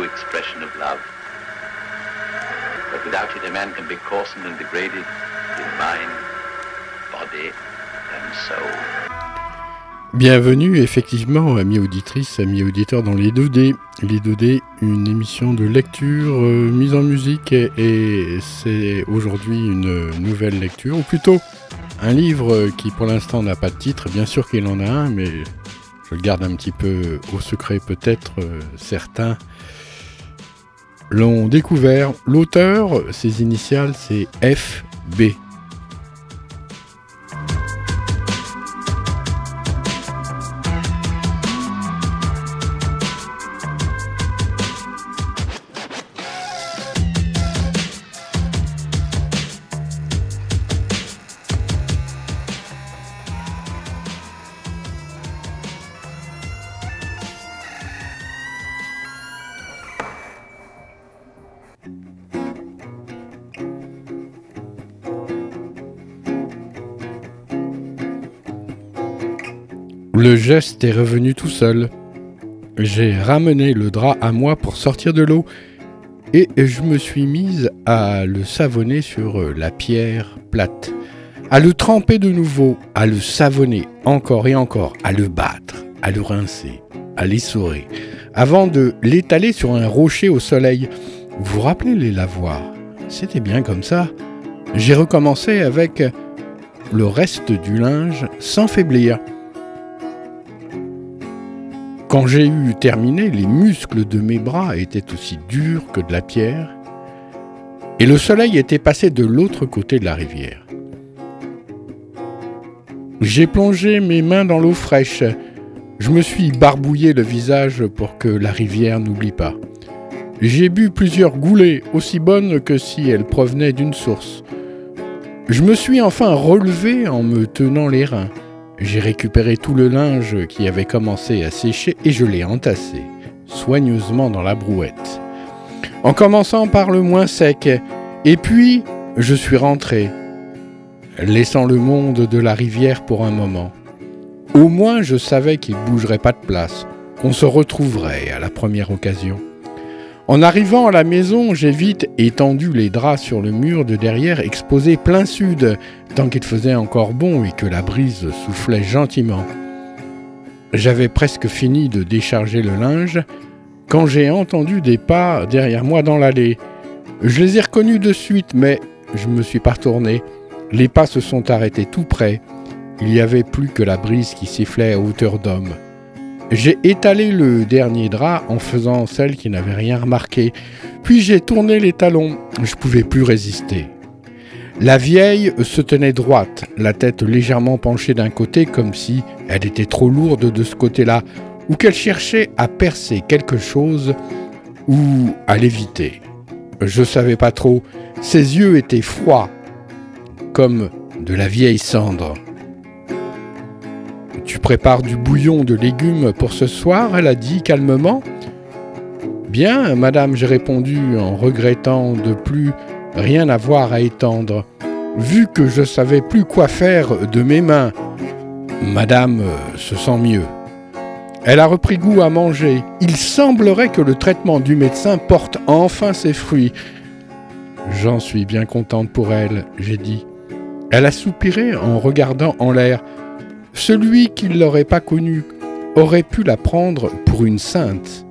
expression of love. But without it, a man can be coarsened and degraded in mind, body, and soul. Bienvenue effectivement, amis auditrices, amis auditeurs dans les 2D. Les 2D, une émission de lecture euh, mise en musique et, et c'est aujourd'hui une nouvelle lecture, ou plutôt un livre qui pour l'instant n'a pas de titre, bien sûr qu'il en a un, mais je le garde un petit peu au secret peut-être, euh, certains l'ont découvert. L'auteur, ses initiales, c'est FB. Le geste est revenu tout seul. J'ai ramené le drap à moi pour sortir de l'eau et je me suis mise à le savonner sur la pierre plate, à le tremper de nouveau, à le savonner encore et encore, à le battre, à le rincer, à l'essorer, avant de l'étaler sur un rocher au soleil. Vous vous rappelez les lavoirs? C'était bien comme ça. J'ai recommencé avec le reste du linge sans faiblir. Quand j'ai eu terminé, les muscles de mes bras étaient aussi durs que de la pierre, et le soleil était passé de l'autre côté de la rivière. J'ai plongé mes mains dans l'eau fraîche. Je me suis barbouillé le visage pour que la rivière n'oublie pas. J'ai bu plusieurs goulées, aussi bonnes que si elles provenaient d'une source. Je me suis enfin relevé en me tenant les reins. J'ai récupéré tout le linge qui avait commencé à sécher et je l'ai entassé soigneusement dans la brouette. En commençant par le moins sec, et puis je suis rentré, laissant le monde de la rivière pour un moment. Au moins je savais qu'il bougerait pas de place, qu'on se retrouverait à la première occasion. En arrivant à la maison, j'ai vite étendu les draps sur le mur de derrière exposé plein sud, tant qu'il faisait encore bon et que la brise soufflait gentiment. J'avais presque fini de décharger le linge quand j'ai entendu des pas derrière moi dans l'allée. Je les ai reconnus de suite, mais je me suis pas retourné. Les pas se sont arrêtés tout près. Il n'y avait plus que la brise qui sifflait à hauteur d'homme. J'ai étalé le dernier drap en faisant celle qui n'avait rien remarqué, puis j'ai tourné les talons. Je pouvais plus résister. La vieille se tenait droite, la tête légèrement penchée d'un côté comme si elle était trop lourde de ce côté-là, ou qu'elle cherchait à percer quelque chose ou à l'éviter. Je savais pas trop. Ses yeux étaient froids, comme de la vieille cendre. Tu prépares du bouillon de légumes pour ce soir elle a dit calmement. Bien, madame, j'ai répondu en regrettant de plus rien avoir à étendre, vu que je savais plus quoi faire de mes mains. Madame se sent mieux. Elle a repris goût à manger. Il semblerait que le traitement du médecin porte enfin ses fruits. J'en suis bien contente pour elle, j'ai dit. Elle a soupiré en regardant en l'air. Celui qui ne l'aurait pas connue aurait pu la prendre pour une sainte.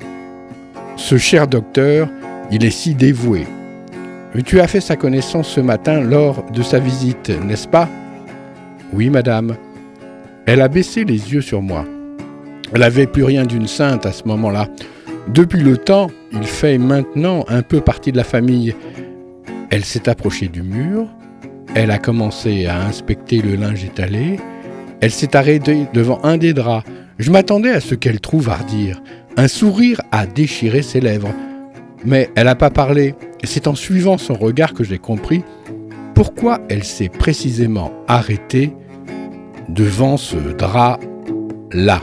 Ce cher docteur, il est si dévoué. Tu as fait sa connaissance ce matin lors de sa visite, n'est-ce pas? Oui, madame. Elle a baissé les yeux sur moi. Elle n'avait plus rien d'une sainte à ce moment-là. Depuis le temps, il fait maintenant un peu partie de la famille. Elle s'est approchée du mur, elle a commencé à inspecter le linge étalé, elle s'est arrêtée devant un des draps. Je m'attendais à ce qu'elle trouve à redire. Un sourire a déchiré ses lèvres. mais elle n'a pas parlé. C'est en suivant son regard que j'ai compris pourquoi elle s'est précisément arrêtée devant ce drap-là.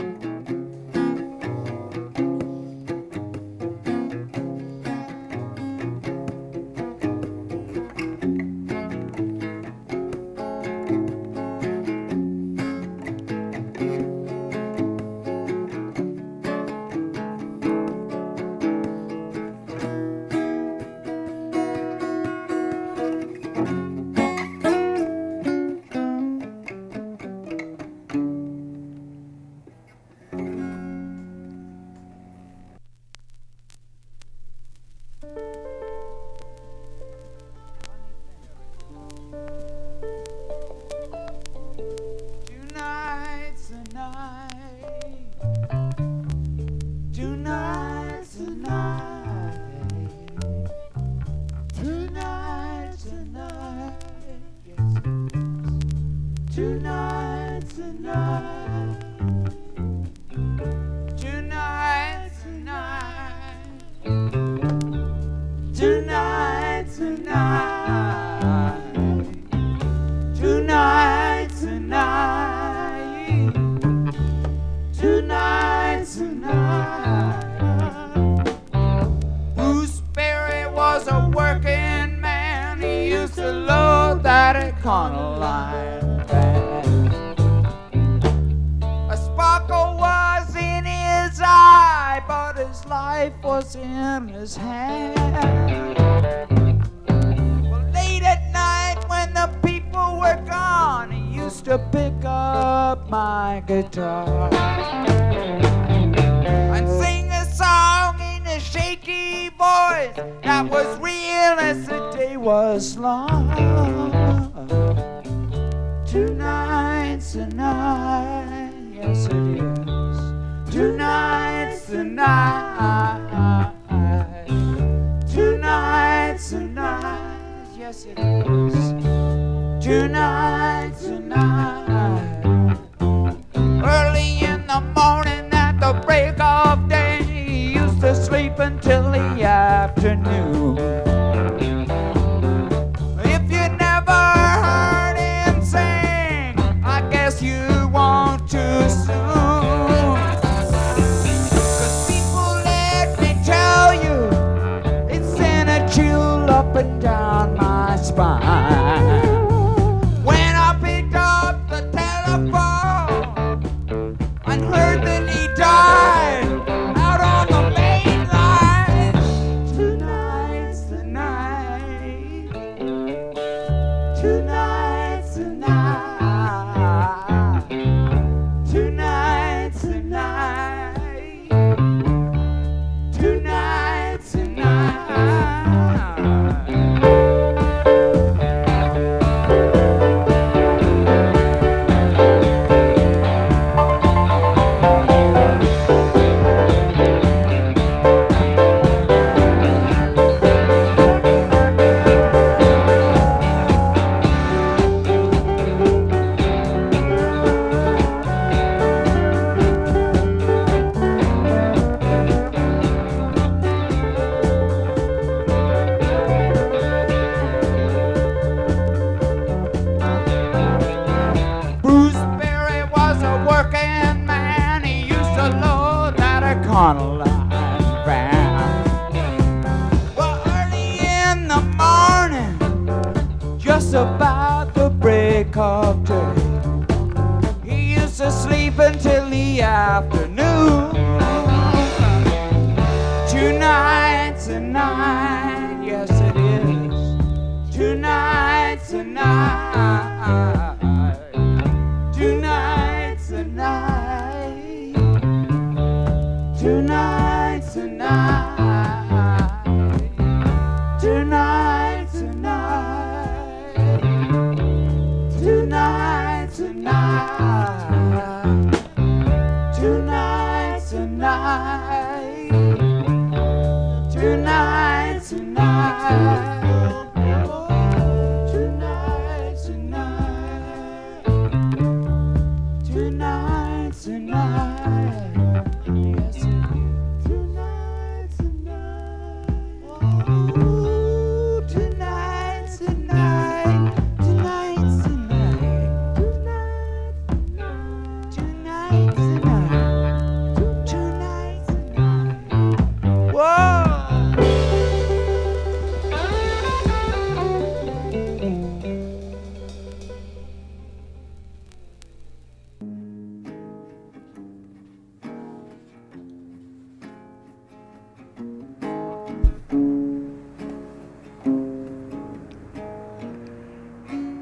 pick up my guitar and sing a song in a shaky voice that was real as the day was long. Tonight's the night, yes it is. Tonight's the night. Tonight's the night, yes it is tonight, tonight. Early in the morning at the break of day, used to sleep until the afternoon.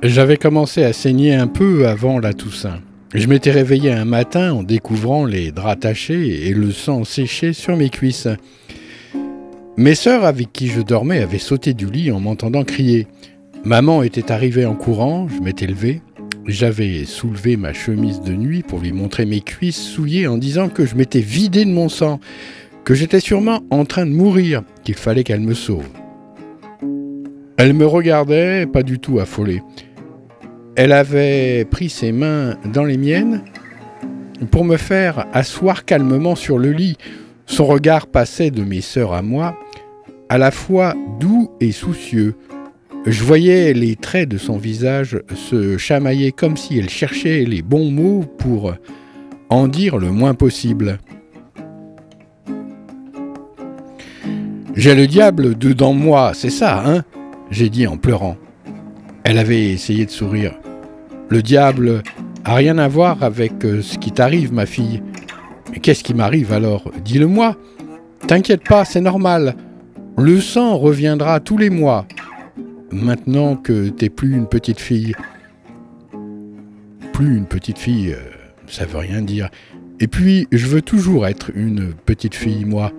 J'avais commencé à saigner un peu avant la Toussaint. Je m'étais réveillé un matin en découvrant les draps tachés et le sang séché sur mes cuisses. Mes sœurs avec qui je dormais avaient sauté du lit en m'entendant crier. Maman était arrivée en courant, je m'étais levé. J'avais soulevé ma chemise de nuit pour lui montrer mes cuisses souillées en disant que je m'étais vidé de mon sang, que j'étais sûrement en train de mourir, qu'il fallait qu'elle me sauve. Elle me regardait, pas du tout affolée. Elle avait pris ses mains dans les miennes pour me faire asseoir calmement sur le lit. Son regard passait de mes sœurs à moi, à la fois doux et soucieux. Je voyais les traits de son visage se chamailler comme si elle cherchait les bons mots pour en dire le moins possible. J'ai le diable dedans moi, c'est ça, hein? J'ai dit en pleurant. Elle avait essayé de sourire. Le diable a rien à voir avec euh, ce qui t'arrive, ma fille. Mais qu'est-ce qui m'arrive alors? Dis-le-moi. T'inquiète pas, c'est normal. Le sang reviendra tous les mois. Maintenant que t'es plus une petite fille. Plus une petite fille, euh, ça veut rien dire. Et puis, je veux toujours être une petite fille, moi.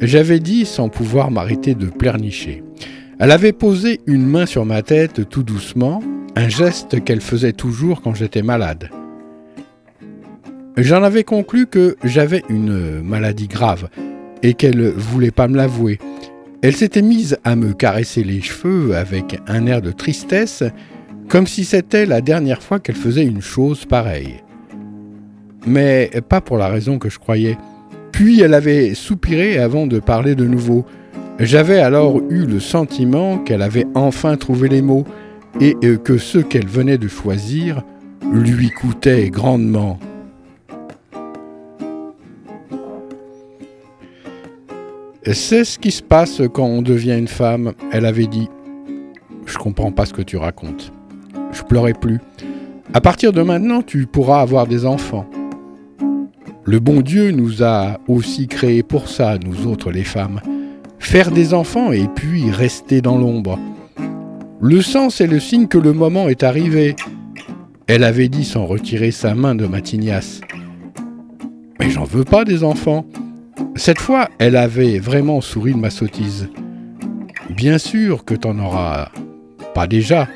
J'avais dit sans pouvoir m'arrêter de pleurnicher. Elle avait posé une main sur ma tête tout doucement, un geste qu'elle faisait toujours quand j'étais malade. J'en avais conclu que j'avais une maladie grave et qu'elle voulait pas me l'avouer. Elle s'était mise à me caresser les cheveux avec un air de tristesse, comme si c'était la dernière fois qu'elle faisait une chose pareille. Mais pas pour la raison que je croyais. Puis elle avait soupiré avant de parler de nouveau. J'avais alors eu le sentiment qu'elle avait enfin trouvé les mots et que ceux qu'elle venait de choisir lui coûtaient grandement. C'est ce qui se passe quand on devient une femme, elle avait dit. Je comprends pas ce que tu racontes. Je pleurais plus. À partir de maintenant, tu pourras avoir des enfants. Le bon Dieu nous a aussi créés pour ça, nous autres les femmes faire des enfants et puis rester dans l'ombre. Le sang, c'est le signe que le moment est arrivé. Elle avait dit sans retirer sa main de Matignas. Mais j'en veux pas des enfants. Cette fois, elle avait vraiment souri de ma sottise. Bien sûr que t'en auras pas déjà.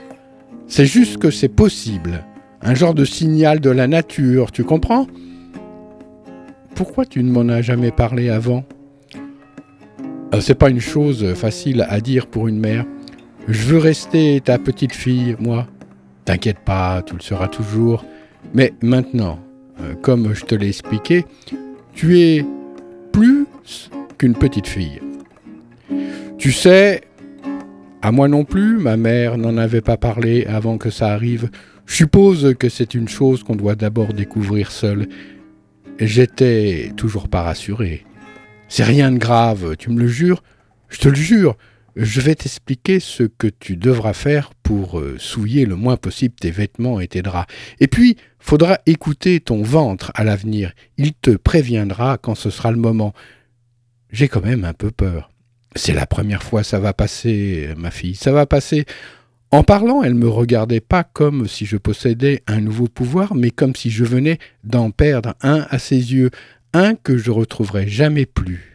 C'est juste que c'est possible. Un genre de signal de la nature, tu comprends? Pourquoi tu ne m'en as jamais parlé avant? Euh, c'est pas une chose facile à dire pour une mère. Je veux rester ta petite fille, moi. T'inquiète pas, tu le seras toujours. Mais maintenant, euh, comme je te l'ai expliqué, tu es plus qu'une petite fille. Tu sais, à moi non plus, ma mère n'en avait pas parlé avant que ça arrive. Je suppose que c'est une chose qu'on doit d'abord découvrir seul. J'étais toujours pas rassuré. C'est rien de grave, tu me le jures Je te le jure. Je vais t'expliquer ce que tu devras faire pour euh, souiller le moins possible tes vêtements et tes draps. Et puis, faudra écouter ton ventre à l'avenir. Il te préviendra quand ce sera le moment. J'ai quand même un peu peur. C'est la première fois ça va passer, ma fille, ça va passer. En parlant, elle me regardait pas comme si je possédais un nouveau pouvoir, mais comme si je venais d'en perdre un à ses yeux, un que je retrouverai jamais plus.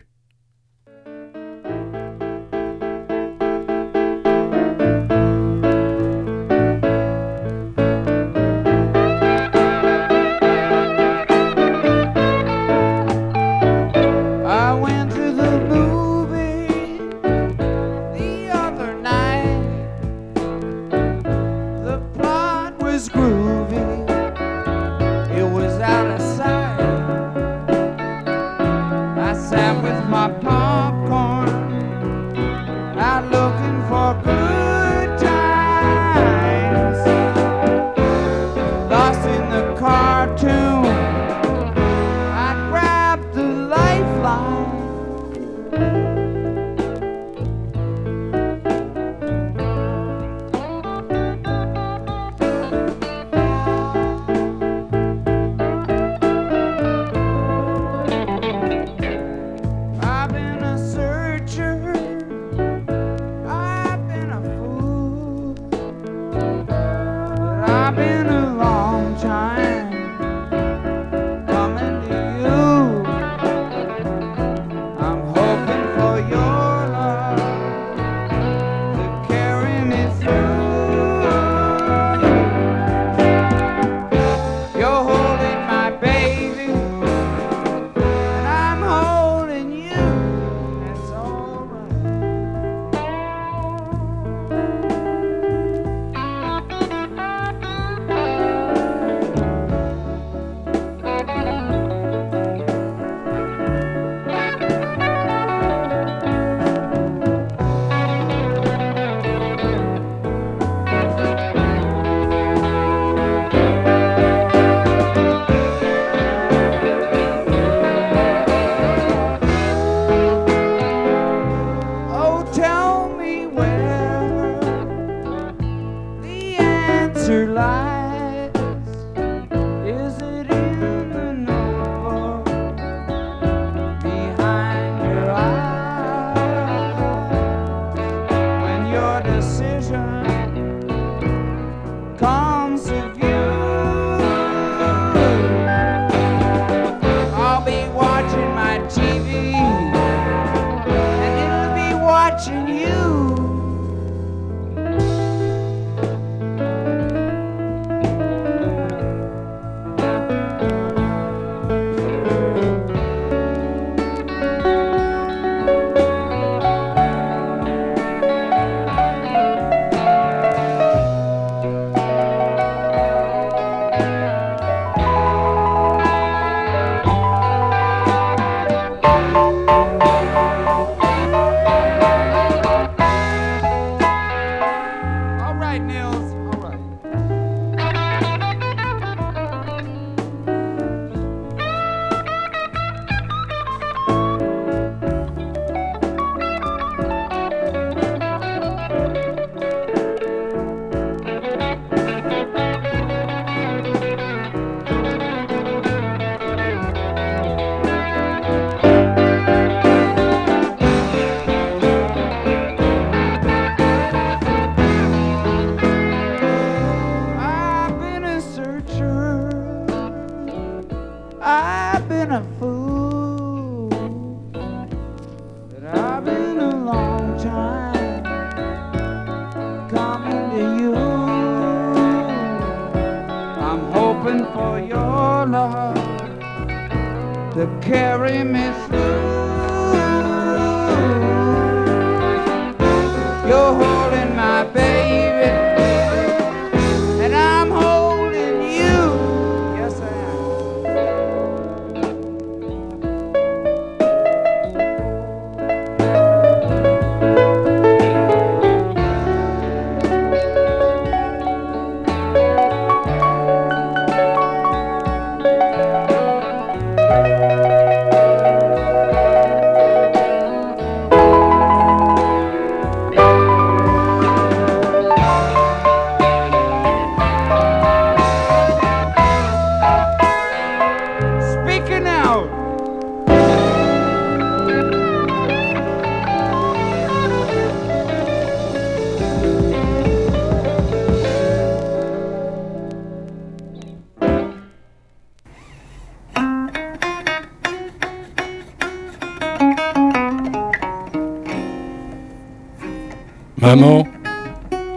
Maman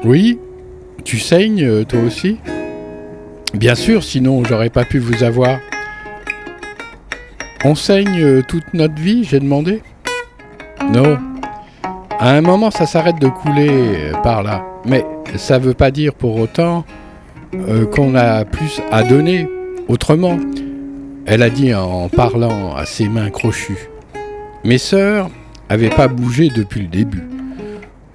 Oui Tu saignes, euh, toi aussi? Bien sûr, sinon j'aurais pas pu vous avoir. On saigne euh, toute notre vie, j'ai demandé Non. À un moment, ça s'arrête de couler euh, par là. Mais ça veut pas dire pour autant euh, qu'on a plus à donner. Autrement, elle a dit en parlant à ses mains crochues. Mes sœurs avaient pas bougé depuis le début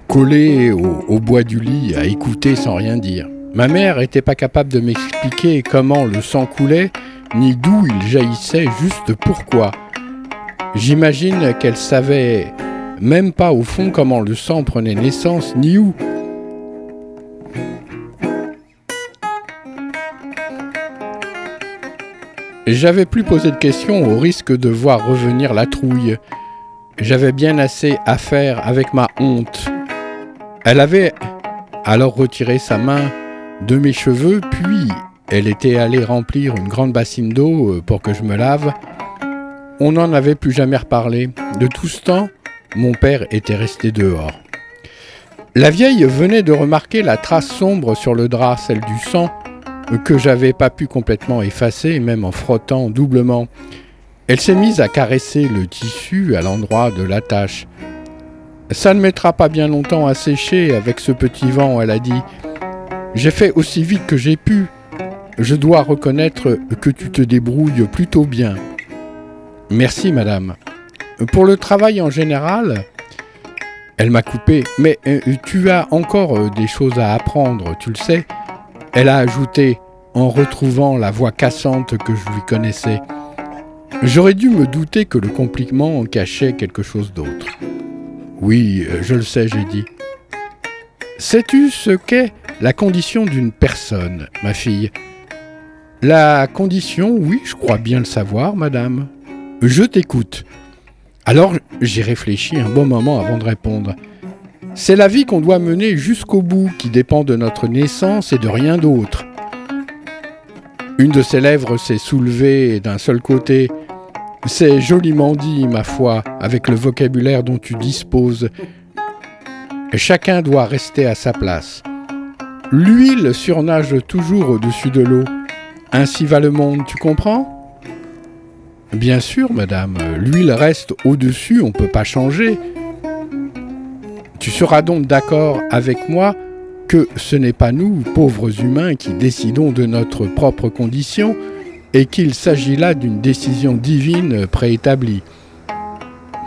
collé au, bois du lit à écouter sans rien dire. Ma mère était pas capable de m'expliquer comment le sang coulait, ni d'où il jaillissait, juste pourquoi. J'imagine qu'elle savait même pas au fond comment le sang prenait naissance, ni où. J'avais plus posé de questions au risque de voir revenir la trouille. J'avais bien assez à faire avec ma honte. Elle avait alors retiré sa main de mes cheveux, puis elle était allée remplir une grande bassine d'eau euh, pour que je me lave. On n'en avait plus jamais reparlé. De tout ce temps, mon père était resté dehors. La vieille venait de remarquer la trace sombre sur le drap, celle du sang, que j'avais pas pu complètement effacer, même en frottant doublement. Elle s'est mise à caresser le tissu à l'endroit de la tache. Ça ne mettra pas bien longtemps à sécher avec ce petit vent, elle a dit. J'ai fait aussi vite que j'ai pu. Je dois reconnaître que tu te débrouilles plutôt bien. Merci, madame. Pour le travail en général, elle m'a coupé. Mais euh, tu as encore euh, des choses à apprendre, tu le sais. Elle a ajouté en retrouvant la voix cassante que je lui connaissais. J'aurais dû me douter que le compliment cachait quelque chose d'autre. Oui, euh, je le sais, j'ai dit. Sais-tu ce qu'est la condition d'une personne, ma fille? La condition, oui, je crois bien le savoir, madame. Je t'écoute. Alors, j'ai réfléchi un bon moment avant de répondre. C'est la vie qu'on doit mener jusqu'au bout qui dépend de notre naissance et de rien d'autre. Une de ses lèvres s'est soulevée d'un seul côté. C'est joliment dit, ma foi, avec le vocabulaire dont tu disposes. Chacun doit rester à sa place. L'huile surnage toujours au-dessus de l'eau. Ainsi va le monde, tu comprends? Bien sûr, madame, l'huile reste au-dessus, on ne peut pas changer. Tu seras donc d'accord avec moi que ce n'est pas nous, pauvres humains, qui décidons de notre propre condition, et qu'il s'agit là d'une décision divine préétablie.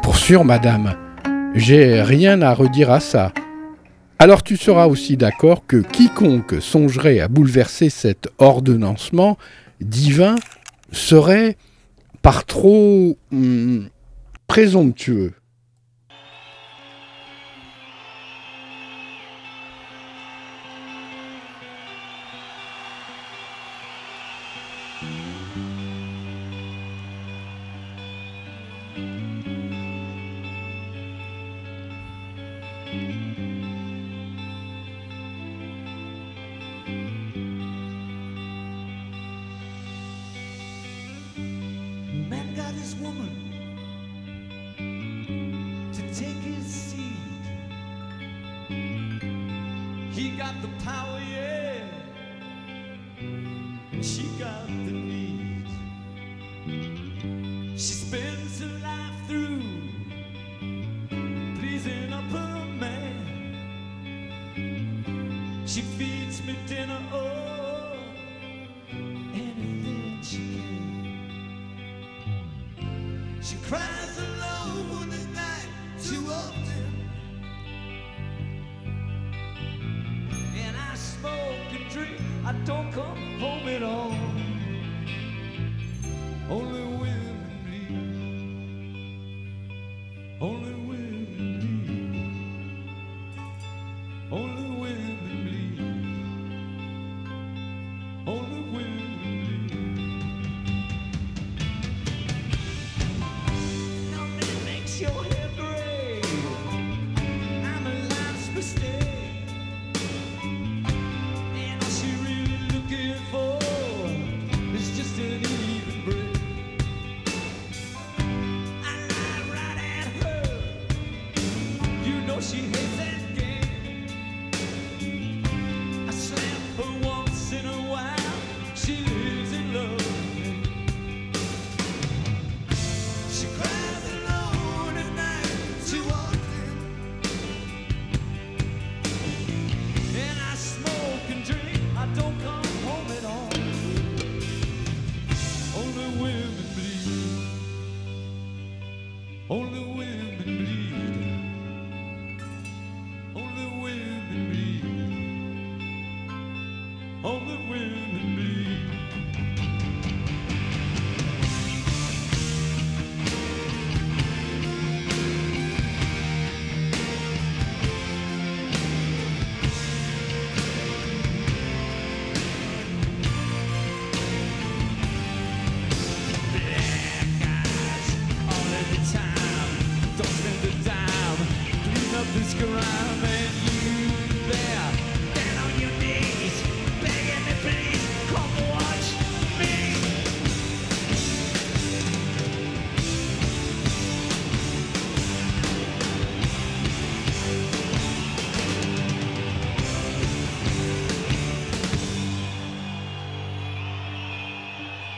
Pour sûr, madame, j'ai rien à redire à ça. Alors tu seras aussi d'accord que quiconque songerait à bouleverser cet ordonnancement divin serait par trop hum, présomptueux.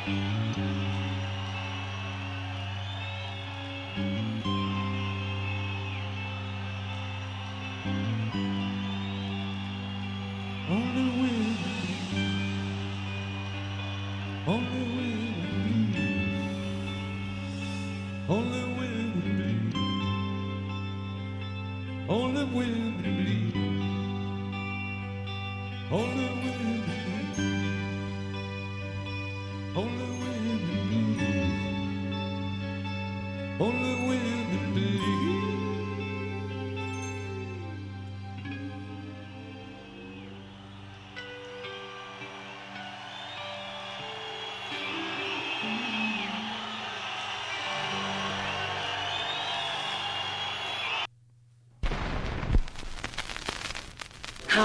Mm-hmm.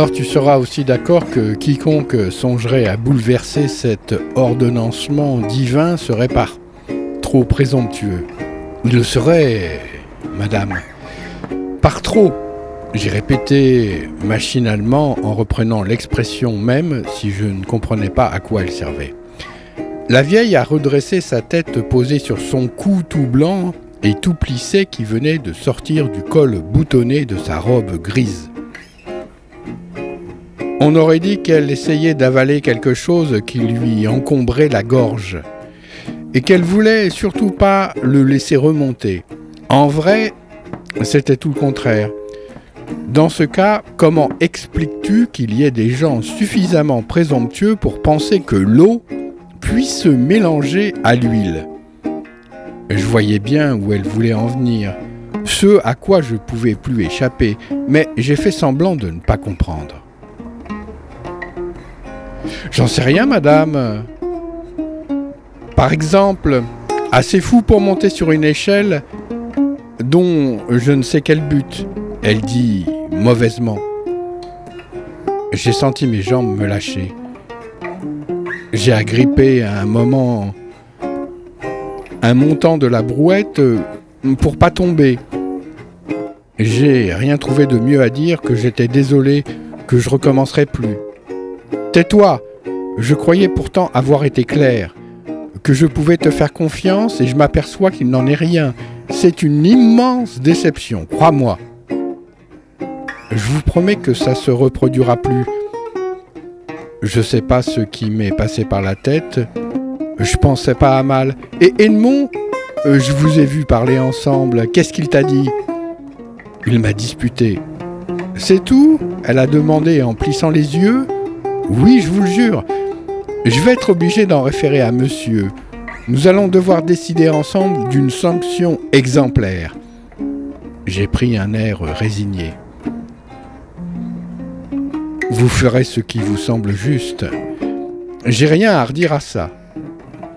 Alors tu seras aussi d'accord que quiconque songerait à bouleverser cet ordonnancement divin serait par trop présomptueux. Il le serait, madame. Par trop. J'ai répété machinalement en reprenant l'expression même si je ne comprenais pas à quoi elle servait. La vieille a redressé sa tête posée sur son cou tout blanc et tout plissé qui venait de sortir du col boutonné de sa robe grise. On aurait dit qu'elle essayait d'avaler quelque chose qui lui encombrait la gorge et qu'elle voulait surtout pas le laisser remonter. En vrai, c'était tout le contraire. Dans ce cas, comment expliques-tu qu'il y ait des gens suffisamment présomptueux pour penser que l'eau puisse se mélanger à l'huile? Je voyais bien où elle voulait en venir, ce à quoi je pouvais plus échapper, mais j'ai fait semblant de ne pas comprendre. J'en sais rien, madame. Par exemple, assez fou pour monter sur une échelle dont je ne sais quel but. Elle dit mauvaisement. J'ai senti mes jambes me lâcher. J'ai agrippé à un moment un montant de la brouette pour pas tomber. J'ai rien trouvé de mieux à dire que j'étais désolé, que je recommencerai plus. Tais-toi Je croyais pourtant avoir été clair, que je pouvais te faire confiance et je m'aperçois qu'il n'en est rien. C'est une immense déception, crois-moi. Je vous promets que ça se reproduira plus. Je sais pas ce qui m'est passé par la tête. Je pensais pas à mal. Et Edmond, euh, je vous ai vu parler ensemble. Qu'est-ce qu'il t'a dit? Il m'a disputé. C'est tout? Elle a demandé en plissant les yeux. Oui, je vous le jure. Je vais être obligé d'en référer à monsieur. Nous allons devoir décider ensemble d'une sanction exemplaire. J'ai pris un air résigné. Vous ferez ce qui vous semble juste. J'ai rien à redire à ça.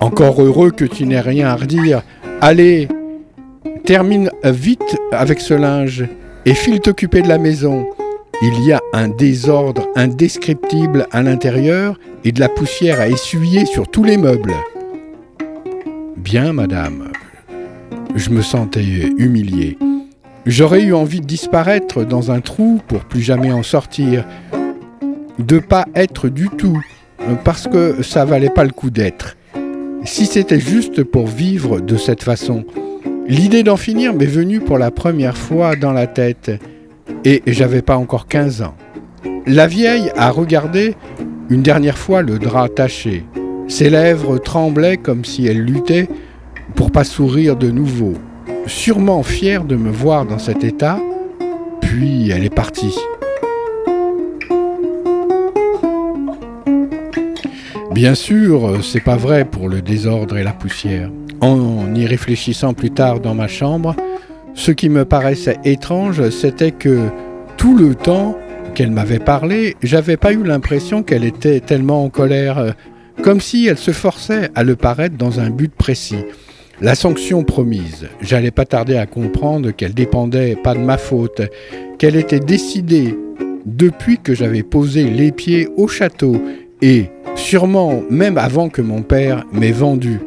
Encore heureux que tu n'aies rien à redire. Allez, termine vite avec ce linge et file t'occuper de la maison. Il y a un désordre indescriptible à l'intérieur et de la poussière à essuyer sur tous les meubles. Bien, madame. Je me sentais humilié. J'aurais eu envie de disparaître dans un trou pour plus jamais en sortir. De pas être du tout, parce que ça valait pas le coup d'être. Si c'était juste pour vivre de cette façon. L'idée d'en finir m'est venue pour la première fois dans la tête, et j'avais pas encore 15 ans. La vieille a regardé une dernière fois le drap taché. Ses lèvres tremblaient comme si elle luttait pour pas sourire de nouveau, sûrement fière de me voir dans cet état, puis elle est partie. Bien sûr, c'est pas vrai pour le désordre et la poussière. En y réfléchissant plus tard dans ma chambre, ce qui me paraissait étrange, c'était que tout le temps qu'elle m'avait parlé, j'avais pas eu l'impression qu'elle était tellement en colère, euh, comme si elle se forçait à le paraître dans un but précis. La sanction promise, j'allais pas tarder à comprendre qu'elle dépendait pas de ma faute, qu'elle était décidée depuis que j'avais posé les pieds au château et sûrement même avant que mon père m'ait vendu.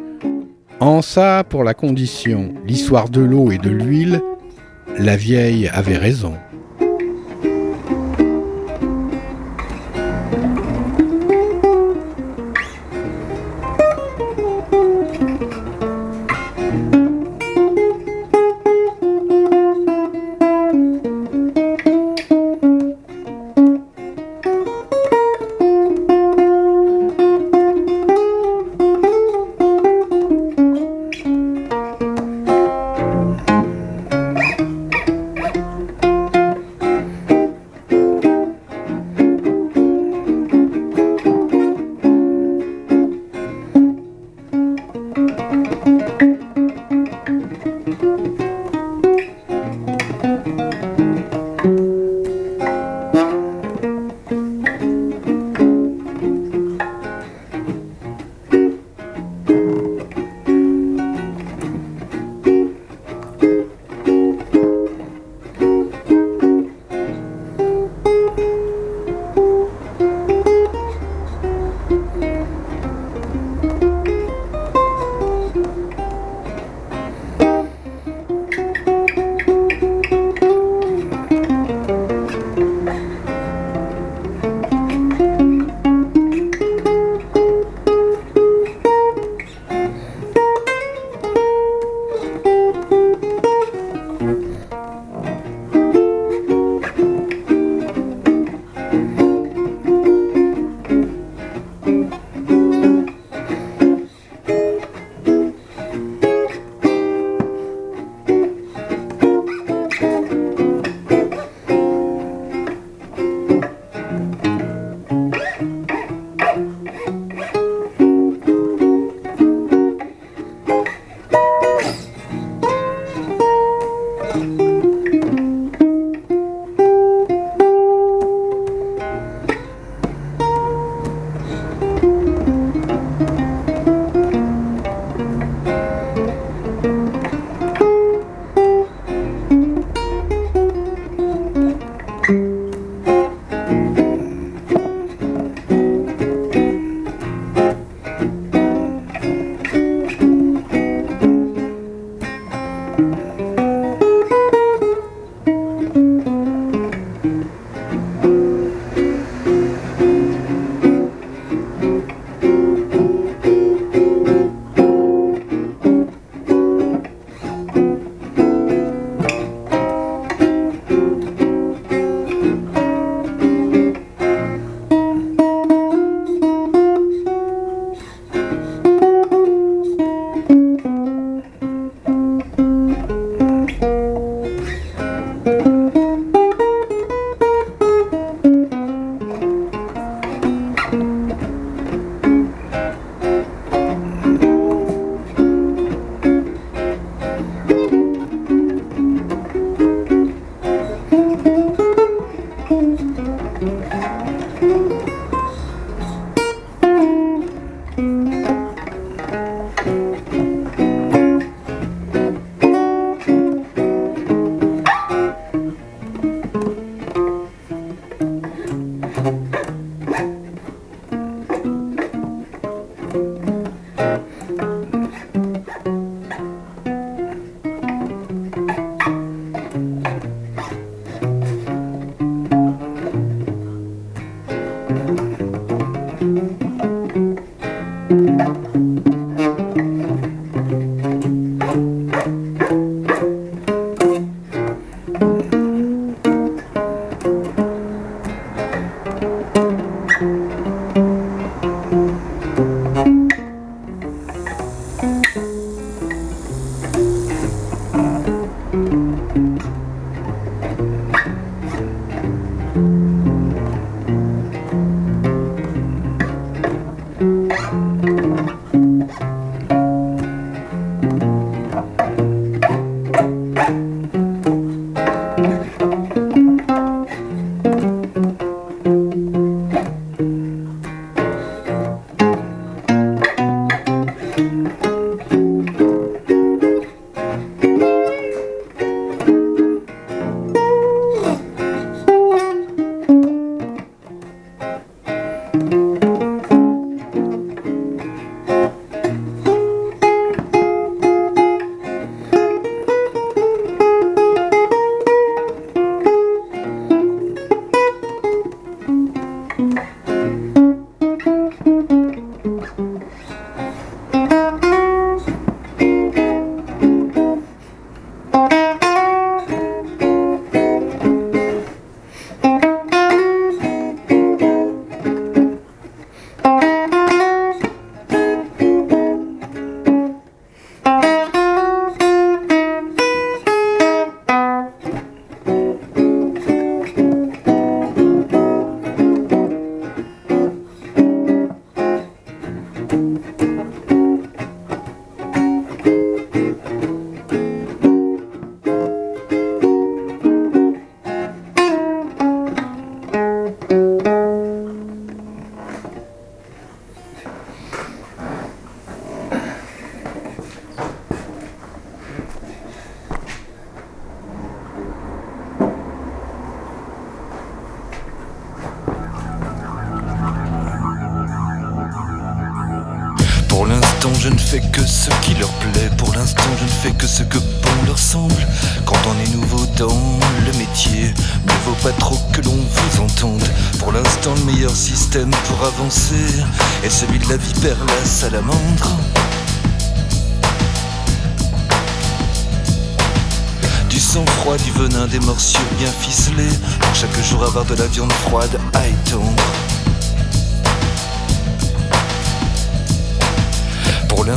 En ça, pour la condition, l'histoire de l'eau et de l'huile, la vieille avait raison.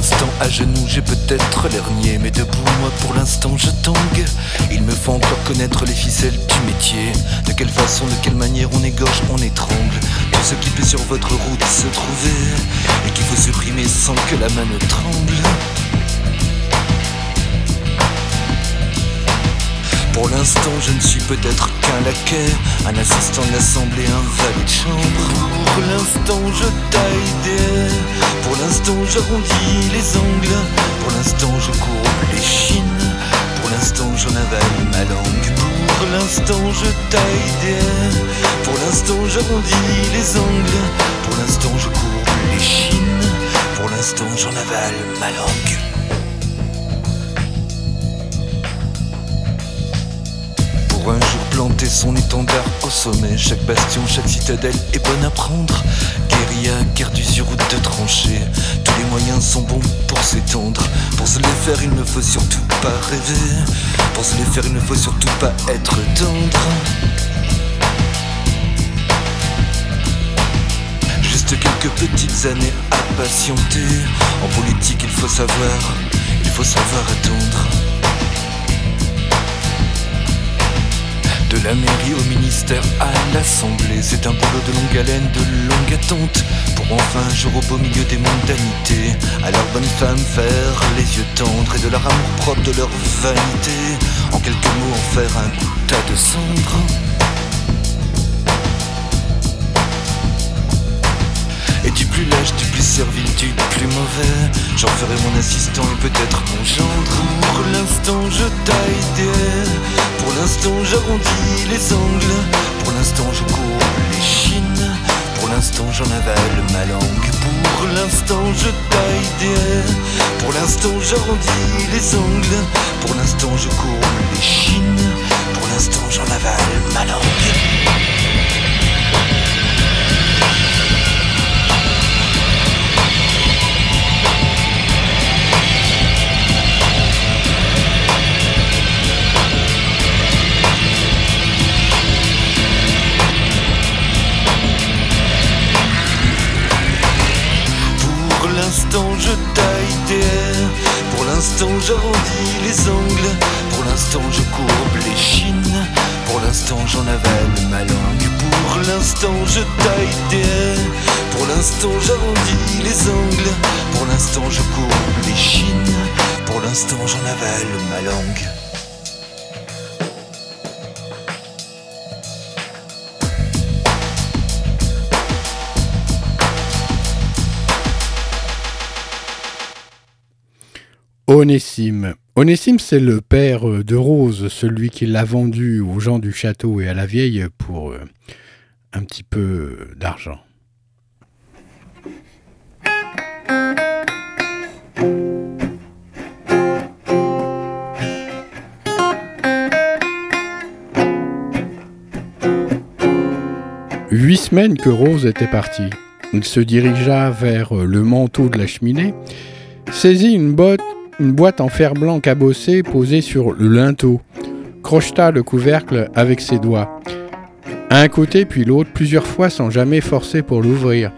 L'instant, à genoux, j'ai peut-être l'hernier, mais debout, moi, pour l'instant, je tangue. Il me faut encore connaître les ficelles du métier. De quelle façon, de quelle manière on égorge, on étrangle. Tout ce qui peut sur votre route se trouver, et qu'il faut supprimer sans que la main ne tremble. Pour l'instant, je ne suis peut-être qu'un laquais, un assistant de l'assemblée, un valet de chambre. Pour l'instant, je taille des. Pour l'instant, j'arrondis les ongles. Pour l'instant, je courbe les chines. Pour l'instant, j'en avale ma langue. Pour l'instant, je taille des. Pour l'instant, j'arrondis les ongles. Pour l'instant, je courbe les chines. Pour l'instant, j'en avale ma langue. Planter son étendard au sommet, chaque bastion, chaque citadelle est bonne à prendre. Guérilla, guerre d'usure ou de tranchée, tous les moyens sont bons pour s'étendre. Pour se les faire, il ne faut surtout pas rêver. Pour se les faire, il ne faut surtout pas être tendre. Juste quelques petites années à patienter. En politique, il faut savoir, il faut savoir attendre. De la mairie au ministère à l'assemblée, c'est un boulot de longue haleine, de longue attente. Pour enfin un jour au beau milieu des mondanités, à leurs bonnes femmes faire les yeux tendres et de leur amour propre, de leur vanité. En quelques mots, en faire un tas de cendres. Servile, du plus mauvais. J'en ferai mon assistant et peut-être mon gendre. Pour l'instant je taille des Pour l'instant j'arrondis les angles. Pour l'instant je cours les chines. Pour l'instant j'en avale ma langue. Pour l'instant je taille des Pour l'instant j'arrondis les angles. Pour l'instant je cours les chines. Pour l'instant j'en avale ma langue l'instant je taille des Pour l'instant j'arrondis les angles. Pour l'instant je courbe les chines. Pour l'instant j'en avale ma langue. Pour l'instant je taille des Pour l'instant j'arrondis les angles. Pour l'instant je courbe les chines. Pour l'instant j'en avale ma langue Onésime. Onésime, c'est le père euh, de Rose, celui qui l'a vendu aux gens du château et à la vieille pour euh, un petit peu d'argent. Huit semaines que Rose était partie. Il se dirigea vers euh, le manteau de la cheminée, saisit une botte une boîte en fer blanc cabossé posée sur le linteau, crocheta le couvercle avec ses doigts. Un côté puis l'autre, plusieurs fois sans jamais forcer pour l'ouvrir.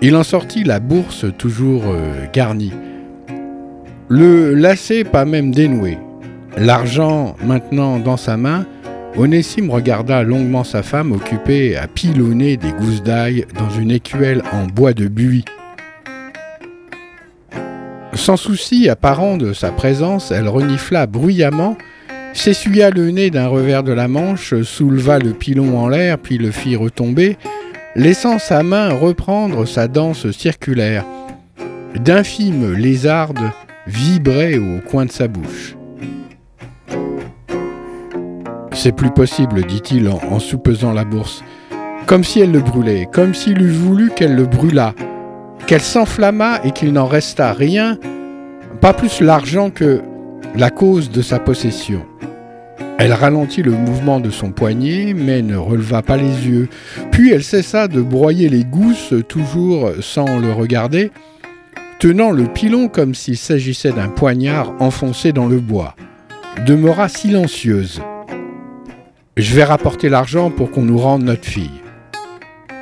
Il en sortit la bourse toujours euh, garnie. Le lacet pas même dénoué. L'argent maintenant dans sa main, Onésime regarda longuement sa femme occupée à pilonner des gousses d'ail dans une écuelle en bois de buis. Sans souci apparent de sa présence, elle renifla bruyamment, s'essuya le nez d'un revers de la manche, souleva le pilon en l'air, puis le fit retomber, laissant sa main reprendre sa danse circulaire. D'infimes lézardes vibraient au coin de sa bouche. C'est plus possible, dit-il en, en soupesant la bourse. Comme si elle le brûlait, comme s'il eût voulu qu'elle le brûlât, qu'elle s'enflammât et qu'il n'en restât rien pas plus l'argent que la cause de sa possession. Elle ralentit le mouvement de son poignet, mais ne releva pas les yeux. Puis elle cessa de broyer les gousses, toujours sans le regarder, tenant le pilon comme s'il s'agissait d'un poignard enfoncé dans le bois. Demeura silencieuse. Je vais rapporter l'argent pour qu'on nous rende notre fille.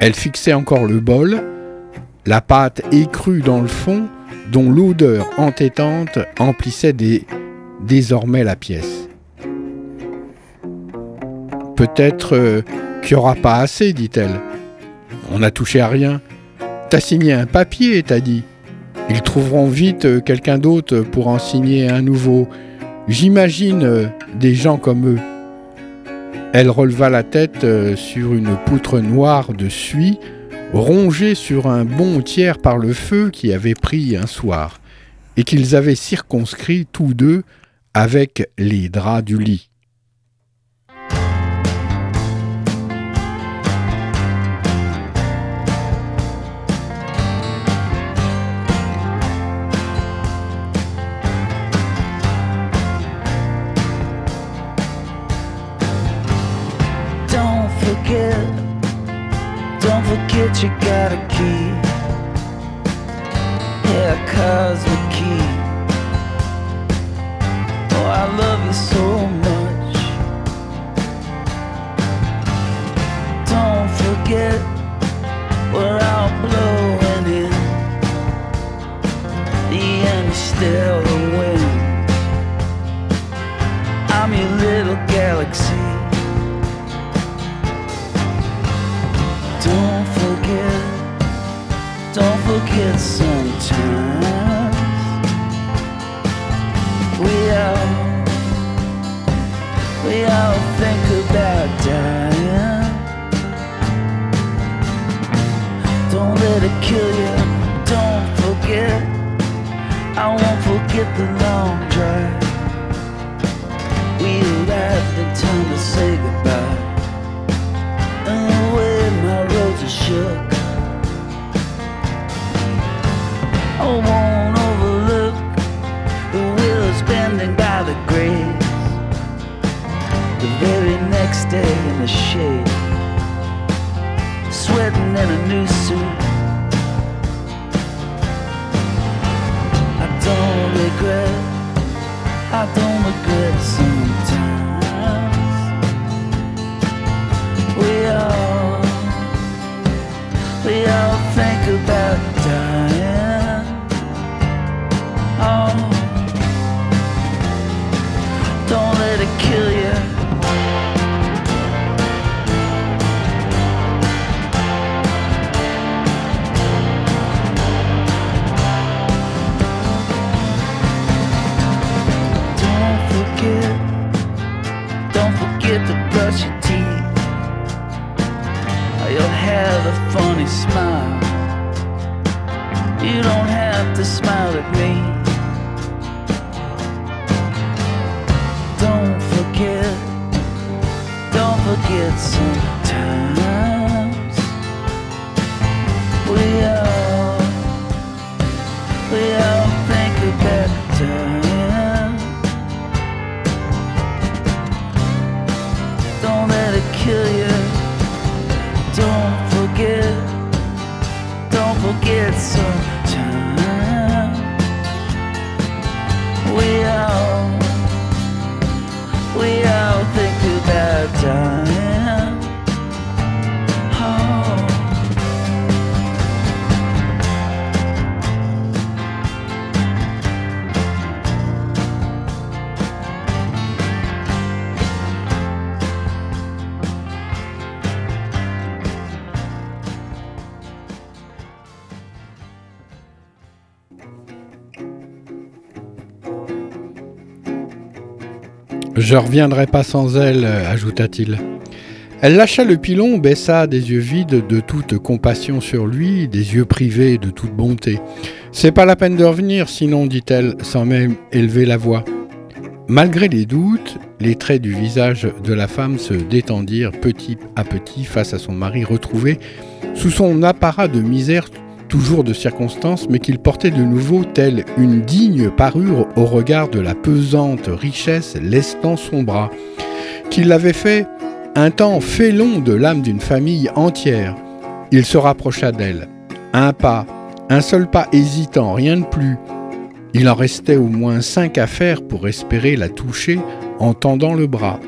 Elle fixait encore le bol, la pâte écrue dans le fond, dont l'odeur entêtante emplissait désormais la pièce. Peut-être euh, qu'il n'y aura pas assez, dit-elle. On n'a touché à rien. T'as signé un papier, t'as dit. Ils trouveront vite euh, quelqu'un d'autre pour en signer un nouveau. J'imagine euh, des gens comme eux. Elle releva la tête sur une poutre noire de suie rongés sur un bon tiers par le feu qui avait pris un soir, et qu'ils avaient circonscrit tous deux avec les draps du lit. Forget you got a. Yeah, cosmic key. Je reviendrai pas sans elle, ajouta-t-il. Elle lâcha le pilon, baissa des yeux vides de toute compassion sur lui, des yeux privés de toute bonté. C'est pas la peine de revenir, sinon, dit-elle, sans même élever la voix. Malgré les doutes, les traits du visage de la femme se détendirent petit à petit face à son mari retrouvé sous son apparat de misère toujours de circonstance, mais qu'il portait de nouveau telle une digne parure au regard de la pesante richesse lestant son bras, qu'il l'avait fait un temps félon de l'âme d'une famille entière. Il se rapprocha d'elle. Un pas, un seul pas hésitant, rien de plus. Il en restait au moins cinq à faire pour espérer la toucher en tendant le bras.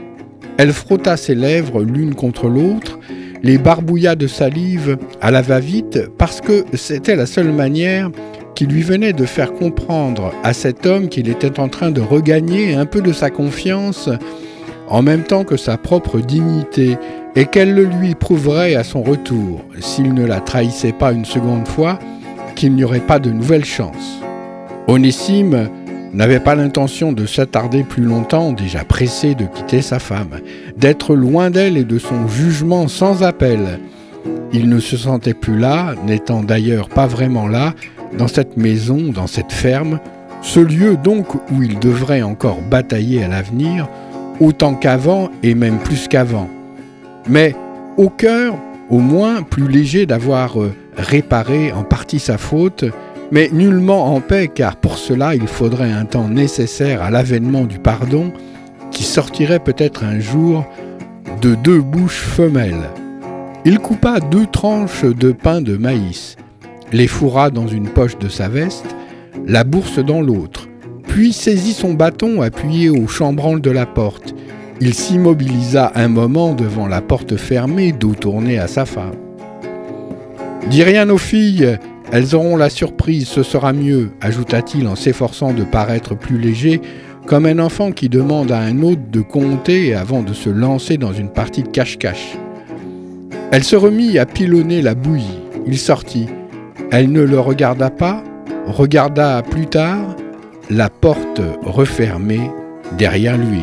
Elle frotta ses lèvres l'une contre l'autre, les barbouilla de salive à la va-vite parce que c'était la seule manière qui lui venait de faire comprendre à cet homme qu'il était en train de regagner un peu de sa confiance en même temps que sa propre dignité et qu'elle le lui prouverait à son retour, s'il ne la trahissait pas une seconde fois, qu'il n'y aurait pas de nouvelle chance. Onésime n'avait pas l'intention de s'attarder plus longtemps, déjà pressé de quitter sa femme, d'être loin d'elle et de son jugement sans appel. Il ne se sentait plus là, n'étant d'ailleurs pas vraiment là, dans cette maison, dans cette ferme, ce lieu donc où il devrait encore batailler à l'avenir, autant qu'avant et même plus qu'avant. Mais au cœur, au moins plus léger d'avoir euh, réparé en partie sa faute, mais nullement en paix, car pour cela il faudrait un temps nécessaire à l'avènement du pardon, qui sortirait peut-être un jour de deux bouches femelles. Il coupa deux tranches de pain de maïs, les fourra dans une poche de sa veste, la bourse dans l'autre, puis saisit son bâton appuyé au chambranle de la porte. Il s'immobilisa un moment devant la porte fermée, dos tourné à sa femme. Dis rien aux filles, elles auront la surprise, ce sera mieux, ajouta-t-il en s'efforçant de paraître plus léger, comme un enfant qui demande à un hôte de compter avant de se lancer dans une partie de cache-cache. Elle se remit à pilonner la bouillie. Il sortit. Elle ne le regarda pas, regarda plus tard la porte refermée derrière lui.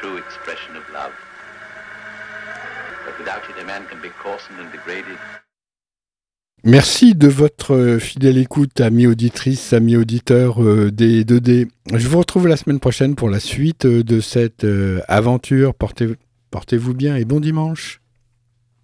true expression of love. But without it, a man can be coarsened and degraded. Merci de votre fidèle écoute, amis auditrices, amis auditeurs euh, des 2D. Je vous retrouve la semaine prochaine pour la suite euh, de cette euh, aventure. Portez, portez-vous bien et bon dimanche.